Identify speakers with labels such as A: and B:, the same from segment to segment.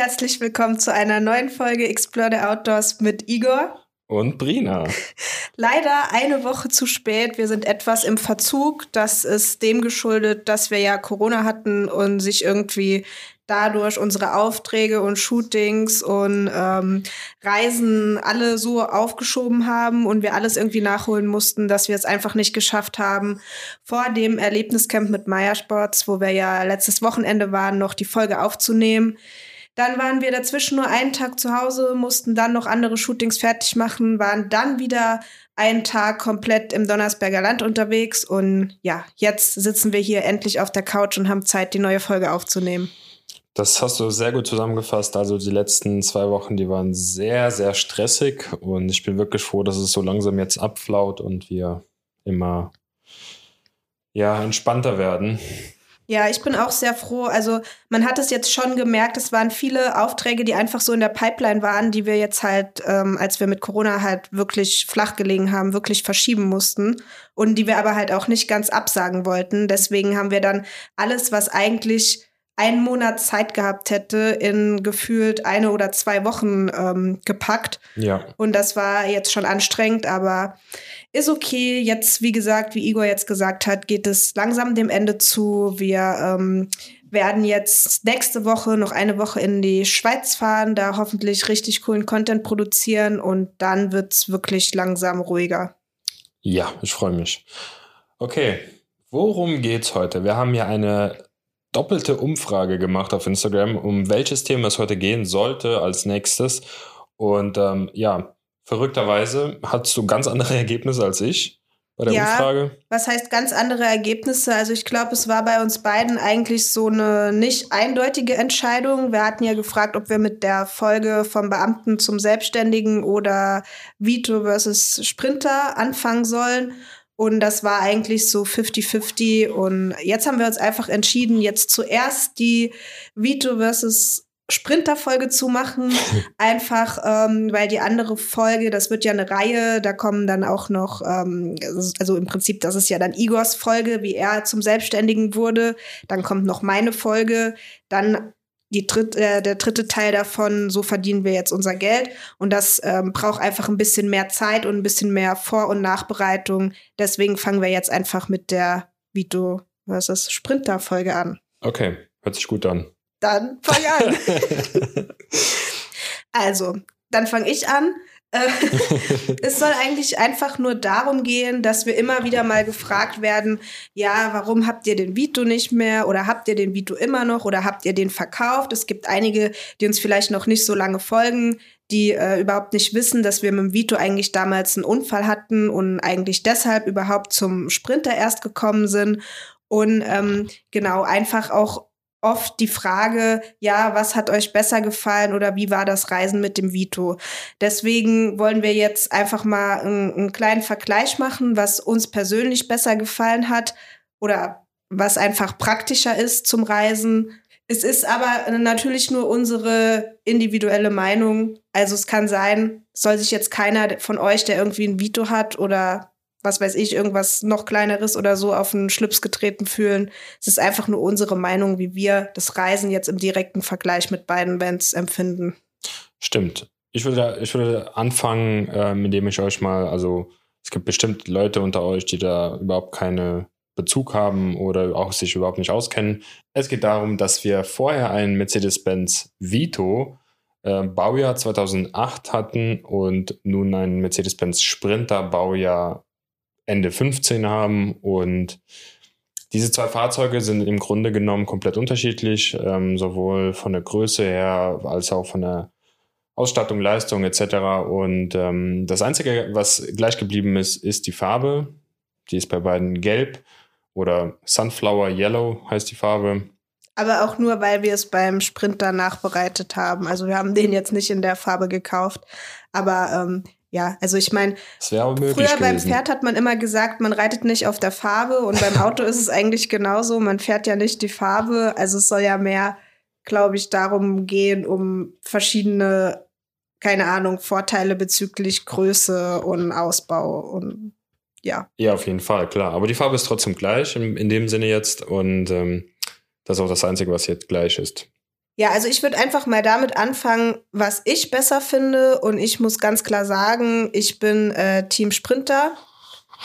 A: herzlich willkommen zu einer neuen Folge Explore the Outdoors mit Igor.
B: Und Brina.
A: Leider eine Woche zu spät. Wir sind etwas im Verzug. Das ist dem geschuldet, dass wir ja Corona hatten und sich irgendwie dadurch unsere Aufträge und Shootings und ähm, Reisen alle so aufgeschoben haben und wir alles irgendwie nachholen mussten, dass wir es einfach nicht geschafft haben, vor dem Erlebniscamp mit Meiersports, wo wir ja letztes Wochenende waren, noch die Folge aufzunehmen. Dann waren wir dazwischen nur einen Tag zu Hause, mussten dann noch andere Shootings fertig machen, waren dann wieder einen Tag komplett im Donnersberger Land unterwegs und ja, jetzt sitzen wir hier endlich auf der Couch und haben Zeit, die neue Folge aufzunehmen.
B: Das hast du sehr gut zusammengefasst. Also die letzten zwei Wochen, die waren sehr, sehr stressig und ich bin wirklich froh, dass es so langsam jetzt abflaut und wir immer ja, entspannter werden.
A: Ja, ich bin auch sehr froh. Also man hat es jetzt schon gemerkt, es waren viele Aufträge, die einfach so in der Pipeline waren, die wir jetzt halt, ähm, als wir mit Corona halt wirklich flach gelegen haben, wirklich verschieben mussten und die wir aber halt auch nicht ganz absagen wollten. Deswegen haben wir dann alles, was eigentlich einen Monat Zeit gehabt hätte, in gefühlt eine oder zwei Wochen ähm, gepackt.
B: Ja.
A: Und das war jetzt schon anstrengend, aber ist okay. Jetzt, wie gesagt, wie Igor jetzt gesagt hat, geht es langsam dem Ende zu. Wir ähm, werden jetzt nächste Woche noch eine Woche in die Schweiz fahren, da hoffentlich richtig coolen Content produzieren und dann wird es wirklich langsam ruhiger.
B: Ja, ich freue mich. Okay, worum geht's heute? Wir haben hier eine doppelte Umfrage gemacht auf Instagram, um welches Thema es heute gehen sollte als nächstes. Und ähm, ja, verrückterweise hattest du ganz andere Ergebnisse als ich bei der ja, Umfrage.
A: Was heißt ganz andere Ergebnisse? Also ich glaube, es war bei uns beiden eigentlich so eine nicht eindeutige Entscheidung. Wir hatten ja gefragt, ob wir mit der Folge vom Beamten zum Selbstständigen oder Vito versus Sprinter anfangen sollen. Und das war eigentlich so 50-50. Und jetzt haben wir uns einfach entschieden, jetzt zuerst die Vito versus Sprinter-Folge zu machen. Einfach, ähm, weil die andere Folge, das wird ja eine Reihe, da kommen dann auch noch, ähm, also im Prinzip, das ist ja dann Igors Folge, wie er zum Selbstständigen wurde. Dann kommt noch meine Folge. Dann die dritt, äh, der dritte Teil davon, so verdienen wir jetzt unser Geld. Und das ähm, braucht einfach ein bisschen mehr Zeit und ein bisschen mehr Vor- und Nachbereitung. Deswegen fangen wir jetzt einfach mit der Vito versus Sprinter-Folge an.
B: Okay, hört sich gut an.
A: Dann fang an. also, dann fange ich an. Äh, es soll eigentlich einfach nur darum gehen, dass wir immer wieder mal gefragt werden, ja, warum habt ihr den Vito nicht mehr oder habt ihr den Vito immer noch oder habt ihr den verkauft? Es gibt einige, die uns vielleicht noch nicht so lange folgen, die äh, überhaupt nicht wissen, dass wir mit dem Vito eigentlich damals einen Unfall hatten und eigentlich deshalb überhaupt zum Sprinter erst gekommen sind. Und ähm, genau, einfach auch oft die Frage, ja, was hat euch besser gefallen oder wie war das Reisen mit dem Vito? Deswegen wollen wir jetzt einfach mal einen, einen kleinen Vergleich machen, was uns persönlich besser gefallen hat oder was einfach praktischer ist zum Reisen. Es ist aber natürlich nur unsere individuelle Meinung. Also es kann sein, soll sich jetzt keiner von euch, der irgendwie ein Vito hat oder was weiß ich, irgendwas noch kleineres oder so auf den Schlips getreten fühlen. Es ist einfach nur unsere Meinung, wie wir das Reisen jetzt im direkten Vergleich mit beiden Bands empfinden.
B: Stimmt. Ich würde, ich würde anfangen, äh, indem ich euch mal, also es gibt bestimmt Leute unter euch, die da überhaupt keine Bezug haben oder auch sich überhaupt nicht auskennen. Es geht darum, dass wir vorher einen Mercedes-Benz Vito äh, Baujahr 2008 hatten und nun einen Mercedes-Benz Sprinter Baujahr Ende 15 haben. Und diese zwei Fahrzeuge sind im Grunde genommen komplett unterschiedlich, ähm, sowohl von der Größe her als auch von der Ausstattung, Leistung etc. Und ähm, das Einzige, was gleich geblieben ist, ist die Farbe. Die ist bei beiden gelb oder Sunflower Yellow heißt die Farbe.
A: Aber auch nur, weil wir es beim Sprinter nachbereitet haben. Also wir haben den jetzt nicht in der Farbe gekauft. Aber ähm, ja, also ich meine, früher gewesen. beim Pferd hat man immer gesagt, man reitet nicht auf der Farbe und beim Auto ist es eigentlich genauso, man fährt ja nicht die Farbe, also es soll ja mehr, glaube ich, darum gehen, um verschiedene, keine Ahnung, Vorteile bezüglich Größe und Ausbau und ja.
B: Ja, auf jeden Fall, klar. Aber die Farbe ist trotzdem gleich in, in dem Sinne jetzt und ähm, das ist auch das Einzige, was jetzt gleich ist.
A: Ja, also ich würde einfach mal damit anfangen, was ich besser finde. Und ich muss ganz klar sagen, ich bin äh, Team Sprinter.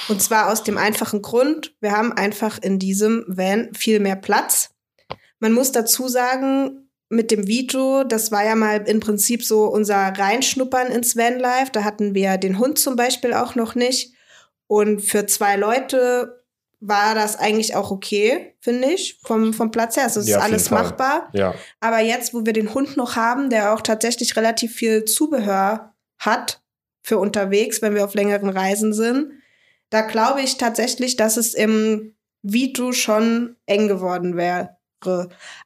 A: Und zwar aus dem einfachen Grund, wir haben einfach in diesem Van viel mehr Platz. Man muss dazu sagen, mit dem Vito, das war ja mal im Prinzip so unser Reinschnuppern ins Vanlife. Da hatten wir den Hund zum Beispiel auch noch nicht. Und für zwei Leute war das eigentlich auch okay, finde ich, vom, vom Platz her. Also es ja, ist alles machbar.
B: Ja.
A: Aber jetzt, wo wir den Hund noch haben, der auch tatsächlich relativ viel Zubehör hat für unterwegs, wenn wir auf längeren Reisen sind, da glaube ich tatsächlich, dass es im Vito schon eng geworden wäre.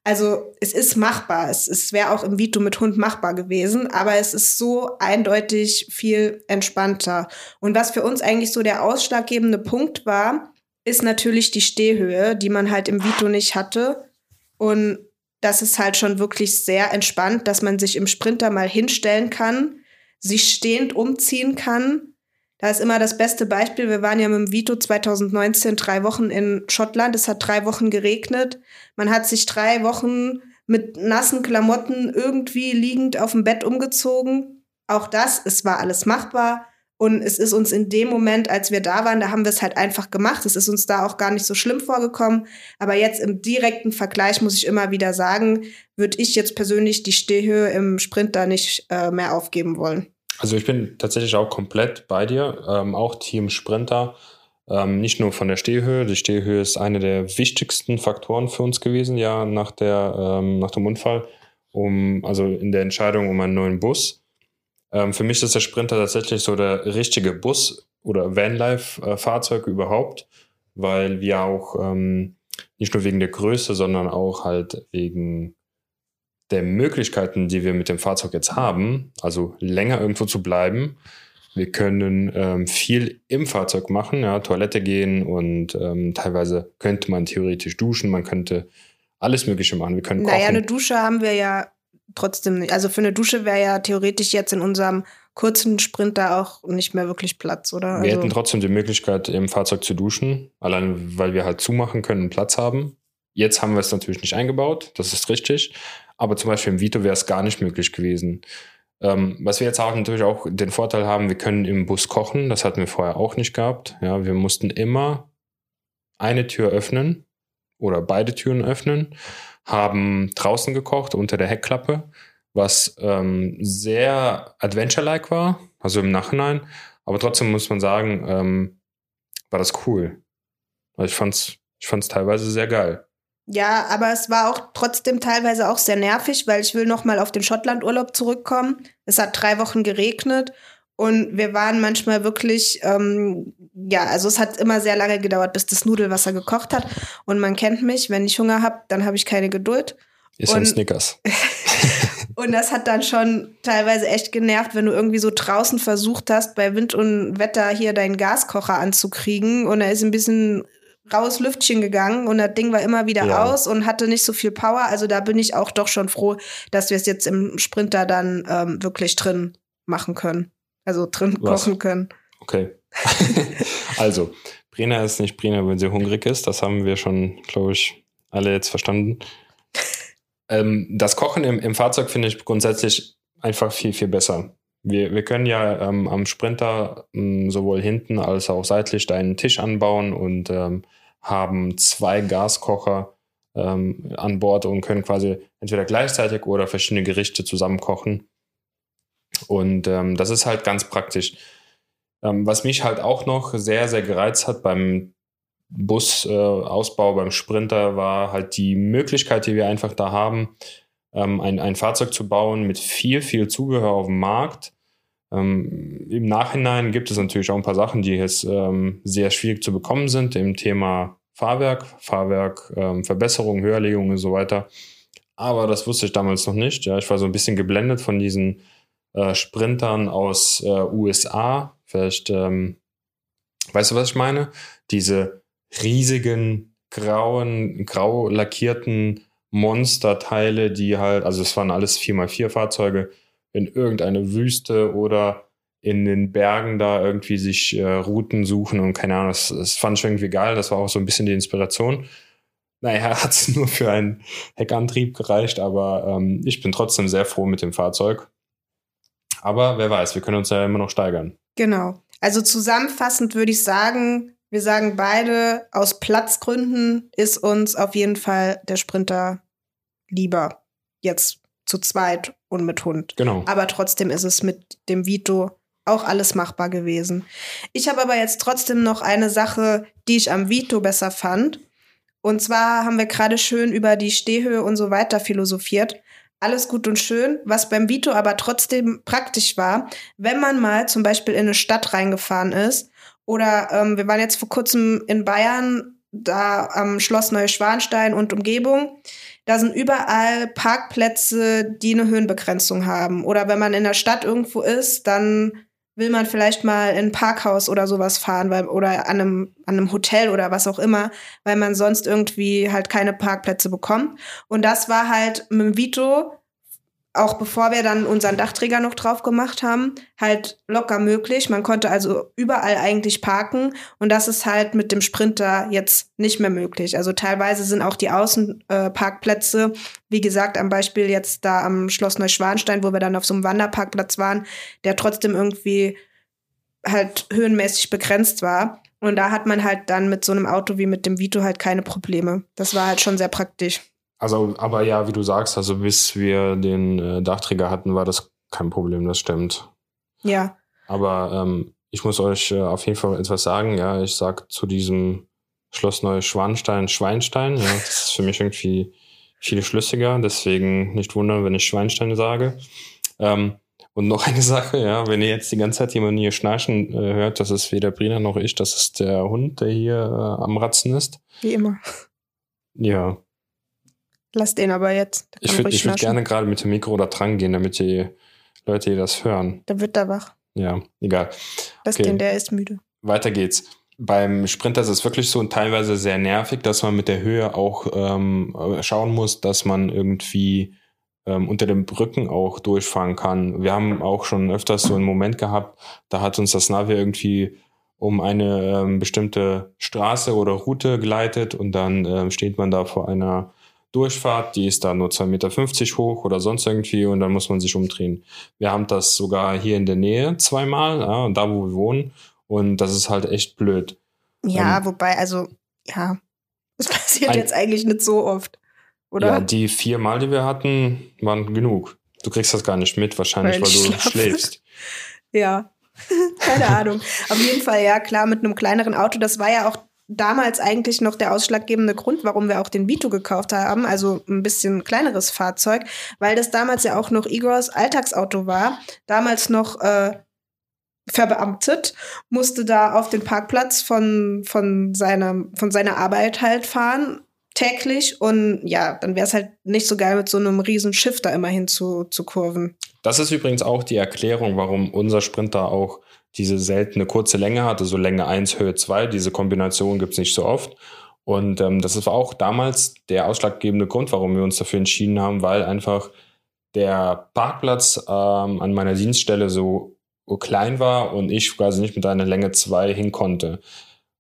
A: Also es ist machbar. Es, es wäre auch im Vito mit Hund machbar gewesen, aber es ist so eindeutig viel entspannter. Und was für uns eigentlich so der ausschlaggebende Punkt war, ist natürlich die Stehhöhe, die man halt im Vito nicht hatte. Und das ist halt schon wirklich sehr entspannt, dass man sich im Sprinter mal hinstellen kann, sich stehend umziehen kann. Da ist immer das beste Beispiel. Wir waren ja mit dem Vito 2019 drei Wochen in Schottland. Es hat drei Wochen geregnet. Man hat sich drei Wochen mit nassen Klamotten irgendwie liegend auf dem Bett umgezogen. Auch das, es war alles machbar. Und es ist uns in dem Moment, als wir da waren, da haben wir es halt einfach gemacht. Es ist uns da auch gar nicht so schlimm vorgekommen. Aber jetzt im direkten Vergleich muss ich immer wieder sagen, würde ich jetzt persönlich die Stehhöhe im Sprint da nicht äh, mehr aufgeben wollen.
B: Also ich bin tatsächlich auch komplett bei dir, ähm, auch Team Sprinter. Ähm, nicht nur von der Stehhöhe. Die Stehhöhe ist eine der wichtigsten Faktoren für uns gewesen, ja, nach, der, ähm, nach dem Unfall, um, also in der Entscheidung um einen neuen Bus. Ähm, für mich ist der Sprinter tatsächlich so der richtige Bus oder Vanlife-Fahrzeug überhaupt, weil wir auch ähm, nicht nur wegen der Größe, sondern auch halt wegen der Möglichkeiten, die wir mit dem Fahrzeug jetzt haben, also länger irgendwo zu bleiben. Wir können ähm, viel im Fahrzeug machen, ja, Toilette gehen und ähm, teilweise könnte man theoretisch duschen, man könnte alles Mögliche machen. Wir können
A: naja, eine Dusche haben wir ja trotzdem nicht. Also für eine Dusche wäre ja theoretisch jetzt in unserem kurzen Sprint da auch nicht mehr wirklich Platz, oder?
B: Wir
A: also
B: hätten trotzdem die Möglichkeit, im Fahrzeug zu duschen, allein weil wir halt zumachen können und Platz haben. Jetzt haben wir es natürlich nicht eingebaut, das ist richtig. Aber zum Beispiel im Vito wäre es gar nicht möglich gewesen. Ähm, was wir jetzt auch natürlich auch den Vorteil haben, wir können im Bus kochen. Das hatten wir vorher auch nicht gehabt. Ja, wir mussten immer eine Tür öffnen oder beide Türen öffnen haben draußen gekocht unter der Heckklappe, was ähm, sehr Adventure-like war, also im Nachhinein. Aber trotzdem muss man sagen, ähm, war das cool. Also ich fand's, ich fand's teilweise sehr geil.
A: Ja, aber es war auch trotzdem teilweise auch sehr nervig, weil ich will noch mal auf den Schottlandurlaub zurückkommen. Es hat drei Wochen geregnet und wir waren manchmal wirklich, ähm, ja, also es hat immer sehr lange gedauert, bis das Nudelwasser gekocht hat. Und man kennt mich, wenn ich Hunger habe, dann habe ich keine Geduld.
B: Ist ein Snickers.
A: und das hat dann schon teilweise echt genervt, wenn du irgendwie so draußen versucht hast, bei Wind und Wetter hier deinen Gaskocher anzukriegen und er ist ein bisschen raues Lüftchen gegangen und das Ding war immer wieder ja. aus und hatte nicht so viel Power. Also da bin ich auch doch schon froh, dass wir es jetzt im Sprinter dann ähm, wirklich drin machen können. Also drin Was? kochen können.
B: Okay. also, Brena ist nicht Brena, wenn sie hungrig ist. Das haben wir schon, glaube ich, alle jetzt verstanden. Ähm, das Kochen im, im Fahrzeug finde ich grundsätzlich einfach viel, viel besser. Wir, wir können ja ähm, am Sprinter ähm, sowohl hinten als auch seitlich einen Tisch anbauen und ähm, haben zwei Gaskocher ähm, an Bord und können quasi entweder gleichzeitig oder verschiedene Gerichte zusammen kochen. Und ähm, das ist halt ganz praktisch. Ähm, was mich halt auch noch sehr, sehr gereizt hat beim Busausbau, äh, beim Sprinter, war halt die Möglichkeit, die wir einfach da haben, ähm, ein, ein Fahrzeug zu bauen mit viel, viel Zubehör auf dem Markt. Ähm, Im Nachhinein gibt es natürlich auch ein paar Sachen, die jetzt ähm, sehr schwierig zu bekommen sind im Thema Fahrwerk, Fahrwerk, ähm, Verbesserung, Höherlegung und so weiter. Aber das wusste ich damals noch nicht. Ja, ich war so ein bisschen geblendet von diesen äh, Sprintern aus äh, USA. Vielleicht, ähm, weißt du, was ich meine? Diese riesigen, grauen, grau lackierten Monsterteile, die halt, also es waren alles 4x4 Fahrzeuge, in irgendeine Wüste oder in den Bergen da irgendwie sich äh, Routen suchen und keine Ahnung, das, das fand ich irgendwie geil, das war auch so ein bisschen die Inspiration. naja, hat es nur für einen Heckantrieb gereicht, aber ähm, ich bin trotzdem sehr froh mit dem Fahrzeug. Aber wer weiß, wir können uns ja immer noch steigern.
A: Genau. Also zusammenfassend würde ich sagen, wir sagen beide, aus Platzgründen ist uns auf jeden Fall der Sprinter lieber. Jetzt zu zweit und mit Hund.
B: Genau.
A: Aber trotzdem ist es mit dem Vito auch alles machbar gewesen. Ich habe aber jetzt trotzdem noch eine Sache, die ich am Vito besser fand. Und zwar haben wir gerade schön über die Stehhöhe und so weiter philosophiert. Alles gut und schön, was beim Vito aber trotzdem praktisch war, wenn man mal zum Beispiel in eine Stadt reingefahren ist oder ähm, wir waren jetzt vor kurzem in Bayern, da am Schloss Neuschwanstein und Umgebung. Da sind überall Parkplätze, die eine Höhenbegrenzung haben. Oder wenn man in der Stadt irgendwo ist, dann will man vielleicht mal in ein Parkhaus oder sowas fahren weil, oder an einem, an einem Hotel oder was auch immer, weil man sonst irgendwie halt keine Parkplätze bekommt. Und das war halt mit dem Vito auch bevor wir dann unseren Dachträger noch drauf gemacht haben, halt locker möglich. Man konnte also überall eigentlich parken und das ist halt mit dem Sprinter jetzt nicht mehr möglich. Also teilweise sind auch die Außenparkplätze, äh, wie gesagt, am Beispiel jetzt da am Schloss Neuschwanstein, wo wir dann auf so einem Wanderparkplatz waren, der trotzdem irgendwie halt höhenmäßig begrenzt war. Und da hat man halt dann mit so einem Auto wie mit dem Vito halt keine Probleme. Das war halt schon sehr praktisch.
B: Also, aber ja, wie du sagst, also bis wir den äh, Dachträger hatten, war das kein Problem, das stimmt.
A: Ja.
B: Aber ähm, ich muss euch äh, auf jeden Fall etwas sagen, ja, ich sag zu diesem Schloss Neuschwanstein Schweinstein, ja, das ist für mich irgendwie viel schlüssiger, deswegen nicht wundern, wenn ich Schweinstein sage. Ähm, und noch eine Sache, ja, wenn ihr jetzt die ganze Zeit jemanden hier schnarchen äh, hört, das ist weder Brina noch ich, das ist der Hund, der hier äh, am Ratzen ist.
A: Wie immer.
B: Ja,
A: Lass den aber jetzt.
B: Ich würde würd gerne gerade mit dem Mikro da dran gehen, damit die Leute hier das hören.
A: Da wird er wach.
B: Ja, egal.
A: Lass okay. den, der ist müde.
B: Weiter geht's. Beim Sprinter ist es wirklich so und teilweise sehr nervig, dass man mit der Höhe auch ähm, schauen muss, dass man irgendwie ähm, unter den Brücken auch durchfahren kann. Wir haben auch schon öfters so einen Moment gehabt, da hat uns das Navi irgendwie um eine ähm, bestimmte Straße oder Route geleitet und dann ähm, steht man da vor einer Durchfahrt, die ist da nur 2,50 Meter hoch oder sonst irgendwie und dann muss man sich umdrehen. Wir haben das sogar hier in der Nähe zweimal, ja, da wo wir wohnen und das ist halt echt blöd.
A: Ja, ähm, wobei, also, ja, das passiert ein, jetzt eigentlich nicht so oft, oder? Ja,
B: die vier Mal, die wir hatten, waren genug. Du kriegst das gar nicht mit, wahrscheinlich, weil, weil du schlafe. schläfst.
A: ja, keine Ahnung. Auf jeden Fall, ja, klar, mit einem kleineren Auto, das war ja auch damals eigentlich noch der ausschlaggebende Grund, warum wir auch den Vito gekauft haben, also ein bisschen kleineres Fahrzeug, weil das damals ja auch noch Igors Alltagsauto war, damals noch äh, verbeamtet, musste da auf den Parkplatz von, von, seiner, von seiner Arbeit halt fahren, täglich und ja, dann wäre es halt nicht so geil, mit so einem riesen Schiff da immerhin zu, zu kurven.
B: Das ist übrigens auch die Erklärung, warum unser Sprinter auch diese seltene kurze Länge hatte, so Länge 1, Höhe 2. Diese Kombination gibt es nicht so oft. Und ähm, das war auch damals der ausschlaggebende Grund, warum wir uns dafür entschieden haben, weil einfach der Parkplatz ähm, an meiner Dienststelle so klein war und ich quasi nicht mit einer Länge 2 hin konnte.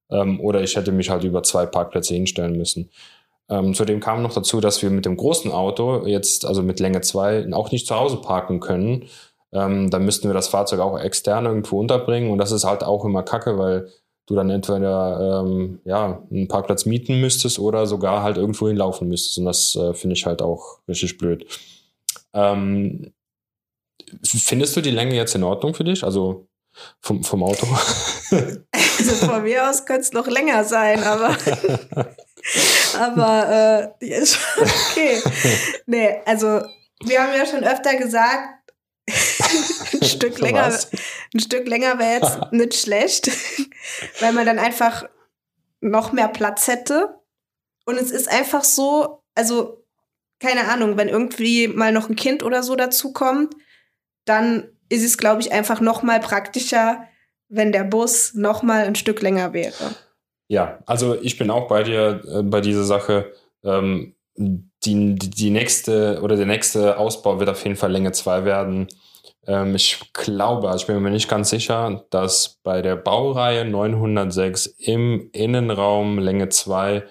B: Ähm, oder ich hätte mich halt über zwei Parkplätze hinstellen müssen. Ähm, zudem kam noch dazu, dass wir mit dem großen Auto jetzt, also mit Länge 2, auch nicht zu Hause parken können, ähm, dann müssten wir das Fahrzeug auch extern irgendwo unterbringen und das ist halt auch immer kacke, weil du dann entweder ähm, ja, einen Parkplatz mieten müsstest oder sogar halt irgendwo hinlaufen müsstest und das äh, finde ich halt auch richtig blöd. Ähm, findest du die Länge jetzt in Ordnung für dich? Also vom, vom Auto?
A: also von mir aus könnte es noch länger sein, aber aber äh, die ist schon okay. Nee, also wir haben ja schon öfter gesagt, ein Stück länger, ein Stück länger wäre jetzt nicht schlecht, weil man dann einfach noch mehr Platz hätte. Und es ist einfach so, also keine Ahnung, wenn irgendwie mal noch ein Kind oder so dazukommt, dann ist es, glaube ich, einfach noch mal praktischer, wenn der Bus noch mal ein Stück länger wäre.
B: Ja, also ich bin auch bei dir äh, bei dieser Sache. Ähm, die, die nächste oder der nächste Ausbau wird auf jeden Fall Länge 2 werden. Ähm, ich glaube, also ich bin mir nicht ganz sicher, dass bei der Baureihe 906 im Innenraum Länge 2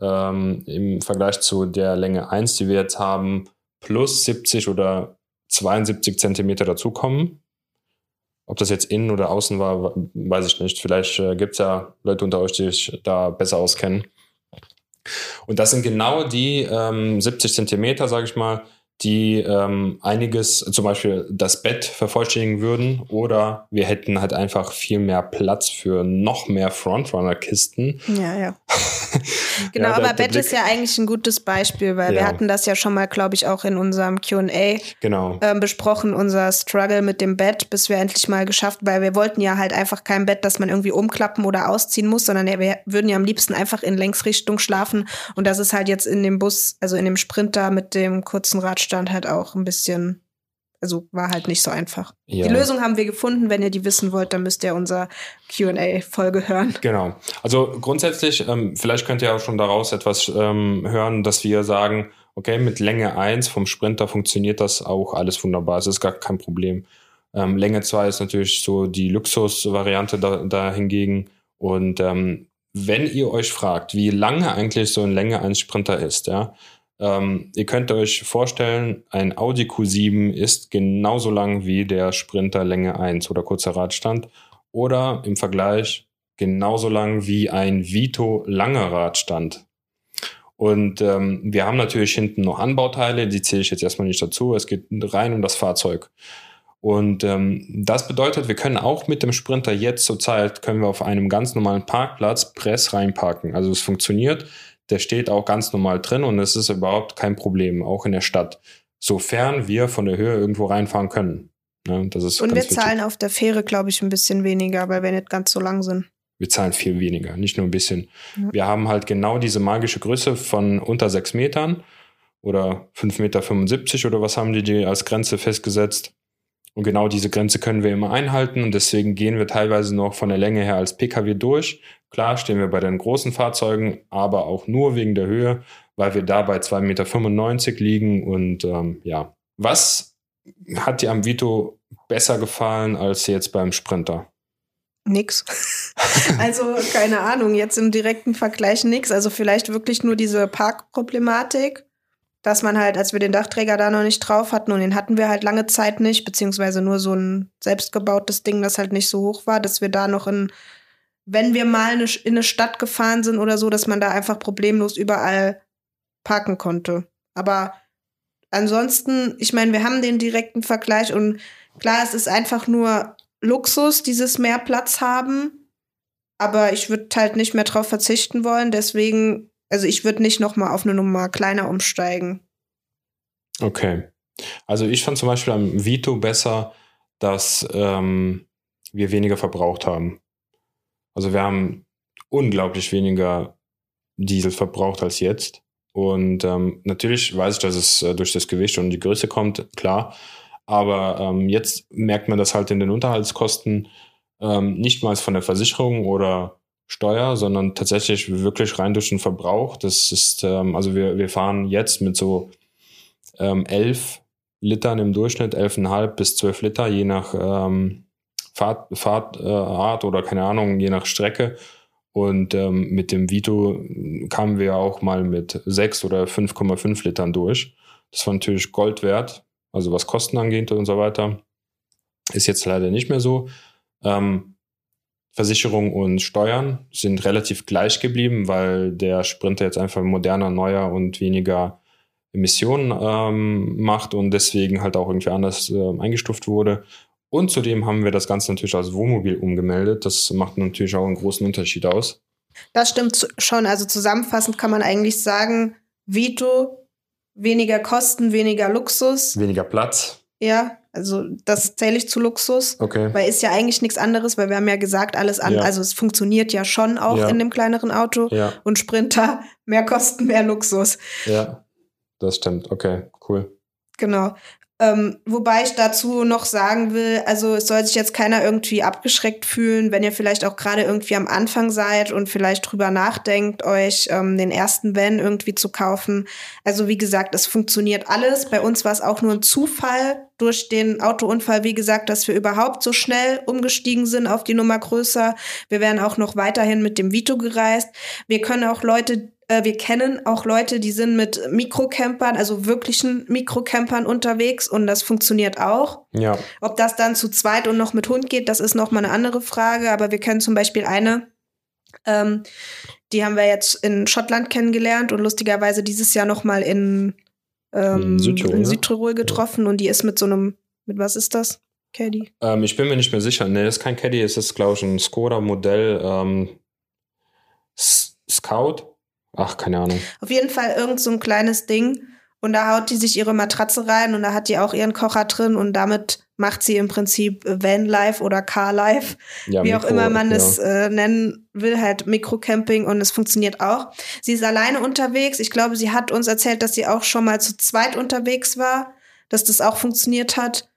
B: ähm, im Vergleich zu der Länge 1, die wir jetzt haben, plus 70 oder 72 Zentimeter dazukommen. Ob das jetzt innen oder außen war, weiß ich nicht. Vielleicht äh, gibt es ja Leute unter euch, die sich da besser auskennen. Und das sind genau die ähm, 70 Zentimeter, sage ich mal, die ähm, einiges, zum Beispiel das Bett vervollständigen würden oder wir hätten halt einfach viel mehr Platz für noch mehr Frontrunner-Kisten.
A: Ja, ja. genau, ja, aber Bett Blick, ist ja eigentlich ein gutes Beispiel, weil ja. wir hatten das ja schon mal, glaube ich, auch in unserem Q&A
B: genau.
A: ähm, besprochen, unser Struggle mit dem Bett, bis wir endlich mal geschafft, weil wir wollten ja halt einfach kein Bett, das man irgendwie umklappen oder ausziehen muss, sondern wir würden ja am liebsten einfach in Längsrichtung schlafen und das ist halt jetzt in dem Bus, also in dem Sprinter mit dem kurzen Rad stand halt auch ein bisschen, also war halt nicht so einfach. Ja. Die Lösung haben wir gefunden. Wenn ihr die wissen wollt, dann müsst ihr unser QA-Folge hören.
B: Genau. Also grundsätzlich, ähm, vielleicht könnt ihr auch schon daraus etwas ähm, hören, dass wir sagen, okay, mit Länge 1 vom Sprinter funktioniert das auch alles wunderbar. Es ist gar kein Problem. Ähm, Länge 2 ist natürlich so die Luxus-Variante da, da hingegen. Und ähm, wenn ihr euch fragt, wie lange eigentlich so eine Länge 1 Sprinter ist, ja, ähm, ihr könnt euch vorstellen, ein Audi Q7 ist genauso lang wie der Sprinter Länge 1 oder kurzer Radstand oder im Vergleich genauso lang wie ein Vito langer Radstand. Und ähm, wir haben natürlich hinten noch Anbauteile, die zähle ich jetzt erstmal nicht dazu. Es geht rein um das Fahrzeug. Und ähm, das bedeutet, wir können auch mit dem Sprinter jetzt zurzeit können wir auf einem ganz normalen Parkplatz Press reinparken. Also es funktioniert der steht auch ganz normal drin und es ist überhaupt kein Problem, auch in der Stadt. Sofern wir von der Höhe irgendwo reinfahren können. Ne, das ist
A: und wir zahlen auf der Fähre, glaube ich, ein bisschen weniger, weil wir nicht ganz so lang sind.
B: Wir zahlen viel weniger, nicht nur ein bisschen. Ja. Wir haben halt genau diese magische Größe von unter sechs Metern oder 5,75 Meter oder was haben die, die als Grenze festgesetzt. Und genau diese Grenze können wir immer einhalten und deswegen gehen wir teilweise noch von der Länge her als Pkw durch. Klar stehen wir bei den großen Fahrzeugen, aber auch nur wegen der Höhe, weil wir da bei 2,95 Meter liegen. Und ähm, ja, was hat dir am Vito besser gefallen als jetzt beim Sprinter?
A: Nix. also keine Ahnung, jetzt im direkten Vergleich nix. Also vielleicht wirklich nur diese Parkproblematik dass man halt, als wir den Dachträger da noch nicht drauf hatten und den hatten wir halt lange Zeit nicht, beziehungsweise nur so ein selbstgebautes Ding, das halt nicht so hoch war, dass wir da noch in, wenn wir mal in eine Stadt gefahren sind oder so, dass man da einfach problemlos überall parken konnte. Aber ansonsten, ich meine, wir haben den direkten Vergleich und klar, es ist einfach nur Luxus, dieses mehr Platz haben. Aber ich würde halt nicht mehr drauf verzichten wollen. Deswegen also ich würde nicht noch mal auf eine Nummer kleiner umsteigen.
B: Okay. Also ich fand zum Beispiel am Vito besser, dass ähm, wir weniger verbraucht haben. Also wir haben unglaublich weniger Diesel verbraucht als jetzt. Und ähm, natürlich weiß ich, dass es äh, durch das Gewicht und die Größe kommt, klar. Aber ähm, jetzt merkt man das halt in den Unterhaltskosten ähm, nicht mal von der Versicherung oder Steuer, sondern tatsächlich wirklich rein durch den Verbrauch. Das ist, ähm, also wir, wir fahren jetzt mit so ähm, 11 Litern im Durchschnitt, 11,5 bis 12 Liter, je nach ähm, Fahrt, Fahrtart äh, oder keine Ahnung, je nach Strecke. Und ähm, mit dem Vito kamen wir auch mal mit 6 oder 5,5 Litern durch. Das war natürlich Gold wert, also was Kosten angeht und so weiter. Ist jetzt leider nicht mehr so. Ähm, Versicherung und Steuern sind relativ gleich geblieben, weil der Sprinter jetzt einfach moderner, neuer und weniger Emissionen ähm, macht und deswegen halt auch irgendwie anders äh, eingestuft wurde. Und zudem haben wir das Ganze natürlich als Wohnmobil umgemeldet. Das macht natürlich auch einen großen Unterschied aus.
A: Das stimmt schon. Also zusammenfassend kann man eigentlich sagen, Vito, weniger Kosten, weniger Luxus.
B: Weniger Platz.
A: Ja, also das zähle ich zu Luxus.
B: Okay.
A: Weil ist ja eigentlich nichts anderes, weil wir haben ja gesagt, alles an, ja. also es funktioniert ja schon auch ja. in dem kleineren Auto.
B: Ja.
A: Und Sprinter, mehr Kosten, mehr Luxus.
B: Ja, das stimmt. Okay, cool.
A: Genau. Ähm, wobei ich dazu noch sagen will, also es soll sich jetzt keiner irgendwie abgeschreckt fühlen, wenn ihr vielleicht auch gerade irgendwie am Anfang seid und vielleicht drüber nachdenkt, euch ähm, den ersten Van irgendwie zu kaufen. Also wie gesagt, es funktioniert alles. Bei uns war es auch nur ein Zufall durch den Autounfall, wie gesagt, dass wir überhaupt so schnell umgestiegen sind auf die Nummer größer. Wir wären auch noch weiterhin mit dem Vito gereist. Wir können auch Leute wir kennen auch Leute, die sind mit Mikrocampern, also wirklichen Mikrocampern unterwegs und das funktioniert auch.
B: Ja.
A: Ob das dann zu zweit und noch mit Hund geht, das ist noch mal eine andere Frage. Aber wir kennen zum Beispiel eine, ähm, die haben wir jetzt in Schottland kennengelernt und lustigerweise dieses Jahr noch mal in, ähm,
B: In Südtirol,
A: in
B: ne?
A: Südtirol getroffen und die ist mit so einem, mit was ist das? Caddy?
B: Ähm, ich bin mir nicht mehr sicher. Nee, das ist kein Caddy, es ist, glaube ich, ein Skoda-Modell ähm, Scout. Ach, keine Ahnung.
A: Auf jeden Fall irgend so ein kleines Ding. Und da haut die sich ihre Matratze rein und da hat die auch ihren Kocher drin und damit macht sie im Prinzip Vanlife oder Carlife,
B: Ja,
A: wie auch
B: Mikro,
A: immer man
B: ja.
A: es äh, nennen will, halt Mikrocamping und es funktioniert auch. Sie ist alleine unterwegs. Ich glaube, sie hat uns erzählt, dass sie auch schon mal zu zweit unterwegs war, dass das auch funktioniert hat.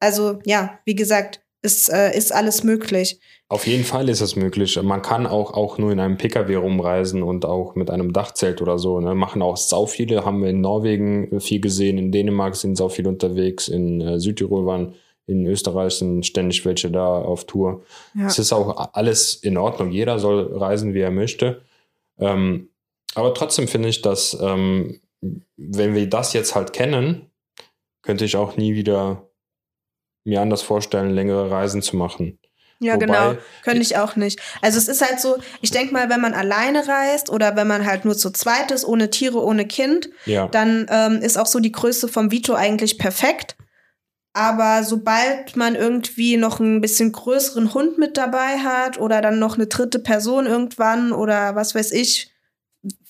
A: Also ja, wie gesagt, ist, äh, ist alles möglich.
B: Auf jeden Fall ist es möglich. Man kann auch, auch nur in einem Pkw rumreisen und auch mit einem Dachzelt oder so. Ne? Machen auch sau viele, haben wir in Norwegen viel gesehen, in Dänemark sind sau viele unterwegs, in äh, Südtirol waren, in Österreich sind ständig welche da auf Tour.
A: Ja.
B: Es ist auch alles in Ordnung. Jeder soll reisen, wie er möchte. Ähm, aber trotzdem finde ich, dass ähm, wenn wir das jetzt halt kennen, könnte ich auch nie wieder mir anders vorstellen, längere Reisen zu machen.
A: Ja,
B: Wobei-
A: genau. Könnte ich auch nicht. Also es ist halt so, ich denke mal, wenn man alleine reist oder wenn man halt nur zu zweit ist, ohne Tiere, ohne Kind,
B: Ja.
A: dann ähm, ist auch so die Größe vom Vito eigentlich perfekt. Aber sobald man irgendwie noch ein bisschen größeren Hund mit dabei hat oder dann noch eine dritte Person irgendwann oder was weiß ich,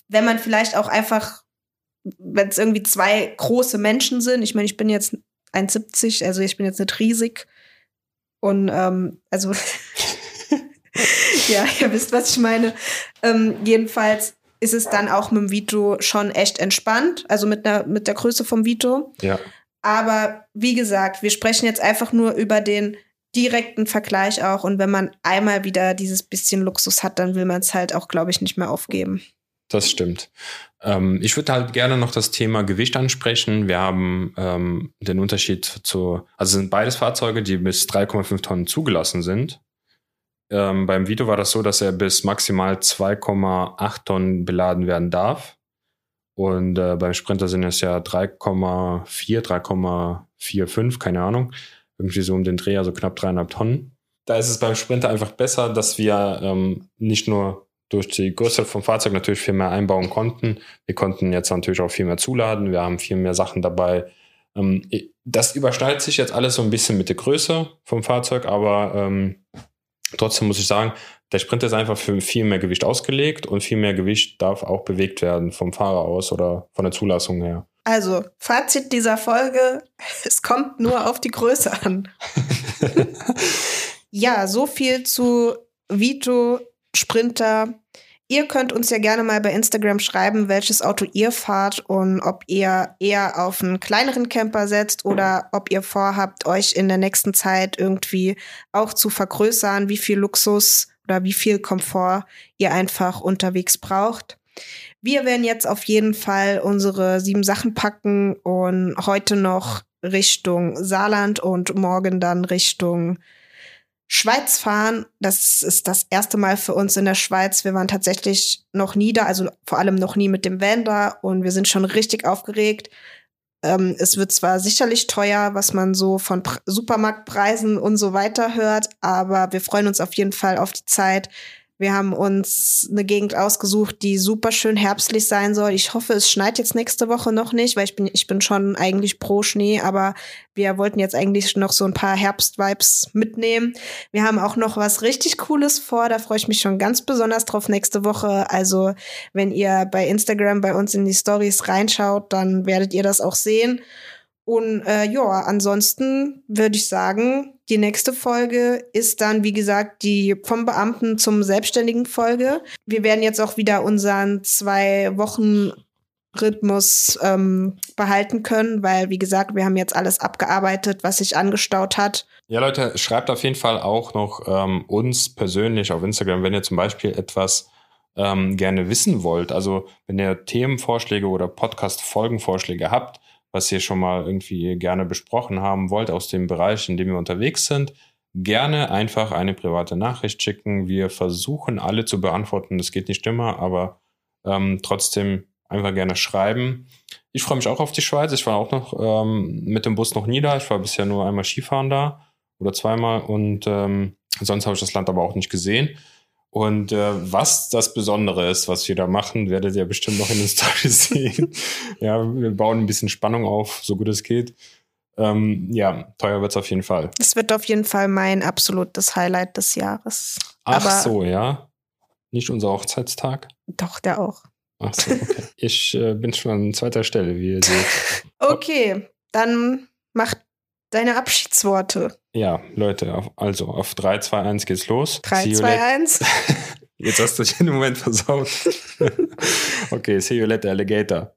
A: wenn man vielleicht auch einfach, wenn es irgendwie zwei große Menschen sind, ich meine, ich bin jetzt 1,70, also ich bin jetzt nicht riesig. Und ähm, also ja, ihr wisst, was ich meine. Ähm, jedenfalls ist es dann auch mit dem Vito schon echt entspannt, also mit, einer, mit der Größe vom Vito.
B: Ja.
A: Aber wie gesagt, wir sprechen jetzt einfach nur über den direkten Vergleich auch. Und wenn man einmal wieder dieses bisschen Luxus hat, dann will man es halt auch, glaube ich, nicht mehr aufgeben.
B: Das stimmt. Ähm, ich würde halt gerne noch das Thema Gewicht ansprechen. Wir haben ähm, den Unterschied zu, also sind beides Fahrzeuge, die bis 3,5 Tonnen zugelassen sind. Ähm, beim Vito war das so, dass er bis maximal 2,8 Tonnen beladen werden darf. Und äh, beim Sprinter sind es ja 3,4, 3,45, keine Ahnung. Irgendwie so um den Dreh, also knapp dreieinhalb Tonnen. Da ist es beim Sprinter einfach besser, dass wir ähm, nicht nur durch die Größe vom Fahrzeug natürlich viel mehr einbauen konnten. Wir konnten jetzt natürlich auch viel mehr zuladen. Wir haben viel mehr Sachen dabei. Ähm, das überschneidet sich jetzt alles so ein bisschen mit der Größe vom Fahrzeug, aber ähm, trotzdem muss ich sagen, der Sprinter ist einfach für viel mehr Gewicht ausgelegt und viel mehr Gewicht darf auch bewegt werden vom Fahrer aus oder von der Zulassung her.
A: Also, Fazit dieser Folge, es kommt nur auf die Größe an. ja, so viel zu Vito, Sprinter. Ihr könnt uns ja gerne mal bei Instagram schreiben, welches Auto ihr fahrt und ob ihr eher auf einen kleineren Camper setzt oder ob ihr vorhabt, euch in der nächsten Zeit irgendwie auch zu vergrößern, wie viel Luxus oder wie viel Komfort ihr einfach unterwegs braucht. Wir werden jetzt auf jeden Fall unsere sieben Sachen packen und heute noch Richtung Saarland und morgen dann Richtung Schweiz fahren. Das ist das erste Mal für uns in der Schweiz. Wir waren tatsächlich noch nie da, also vor allem noch nie mit dem Van da und wir sind schon richtig aufgeregt. Ähm, es wird zwar sicherlich teuer, was man so von Pr Supermarktpreisen und so weiter hört, aber wir freuen uns auf jeden Fall auf die Zeit. Wir haben uns eine Gegend ausgesucht, die super schön herbstlich sein soll. Ich hoffe, es schneit jetzt nächste Woche noch nicht, weil ich bin, ich bin schon eigentlich pro Schnee, aber wir wollten jetzt eigentlich noch so ein paar Herbstvibes mitnehmen. Wir haben auch noch was richtig Cooles vor, da freue ich mich schon ganz besonders drauf nächste Woche. Also, wenn ihr bei Instagram bei uns in die Stories reinschaut, dann werdet ihr das auch sehen. Und äh, ja, ansonsten würde ich sagen, die nächste Folge ist dann, wie gesagt, die vom Beamten zum Selbstständigen Folge. Wir werden jetzt auch wieder unseren zwei Wochen Rhythmus ähm, behalten können, weil, wie gesagt, wir haben jetzt alles abgearbeitet, was sich angestaut hat.
B: Ja, Leute, schreibt auf jeden Fall auch noch ähm, uns persönlich auf Instagram, wenn ihr zum Beispiel etwas ähm, gerne wissen wollt. Also wenn ihr Themenvorschläge oder Podcast-Folgenvorschläge habt, was ihr schon mal irgendwie gerne besprochen haben wollt aus dem Bereich, in dem wir unterwegs sind, gerne einfach eine private Nachricht schicken. Wir versuchen alle zu beantworten. Das geht nicht immer, aber Ähm, trotzdem einfach gerne schreiben. Ich freue mich auch auf die Schweiz. Ich war auch noch ähm, mit dem Bus noch nie da. Ich war bisher nur einmal Skifahren da oder zweimal und ähm, sonst habe ich das Land aber auch nicht gesehen. Und äh, was das Besondere ist, was wir da machen, werdet ihr bestimmt noch in den Stories sehen. ja, wir bauen ein bisschen Spannung auf, so gut es geht. Ähm, ja, teuer wird es auf jeden Fall.
A: Es wird auf jeden Fall mein absolutes Highlight des Jahres.
B: Ach Aber so, ja. Nicht unser Hochzeitstag?
A: Doch, der auch.
B: Ach so, okay. ich äh, bin schon an zweiter Stelle, wie ihr seht.
A: okay, dann macht deine Abschiedsworte.
B: Ja, Leute, auf, also auf 3, 2, 1 geht's los.
A: 3, 2, 1.
B: Jetzt hast du dich in dem Moment versaut. okay, see you later, Alligator.